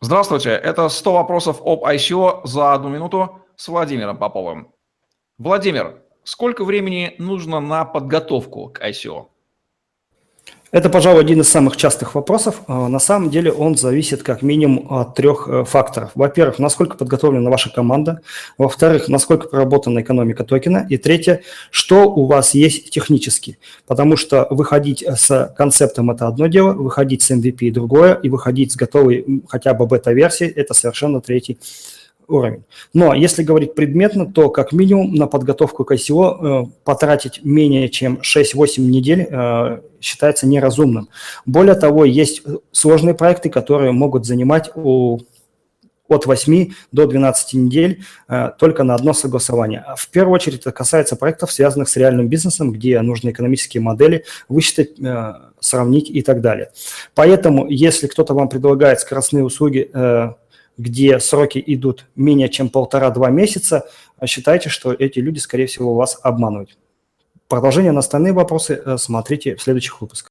Здравствуйте, это 100 вопросов об ICO за одну минуту с Владимиром Поповым. Владимир, сколько времени нужно на подготовку к ICO? Это, пожалуй, один из самых частых вопросов. А, на самом деле он зависит как минимум от трех э, факторов. Во-первых, насколько подготовлена ваша команда. Во-вторых, насколько проработана экономика токена. И третье, что у вас есть технически. Потому что выходить с концептом – это одно дело, выходить с MVP – другое, и выходить с готовой хотя бы бета-версии – это совершенно третий уровень. Но если говорить предметно, то как минимум на подготовку к ICO э, потратить менее чем 6-8 недель э, считается неразумным. Более того, есть сложные проекты, которые могут занимать у от 8 до 12 недель э, только на одно согласование. В первую очередь это касается проектов, связанных с реальным бизнесом, где нужны экономические модели, высчитать, э, сравнить и так далее. Поэтому, если кто-то вам предлагает скоростные услуги, э, где сроки идут менее чем полтора-два месяца, считайте, что эти люди, скорее всего, вас обманывают. Продолжение на остальные вопросы э, смотрите в следующих выпусках.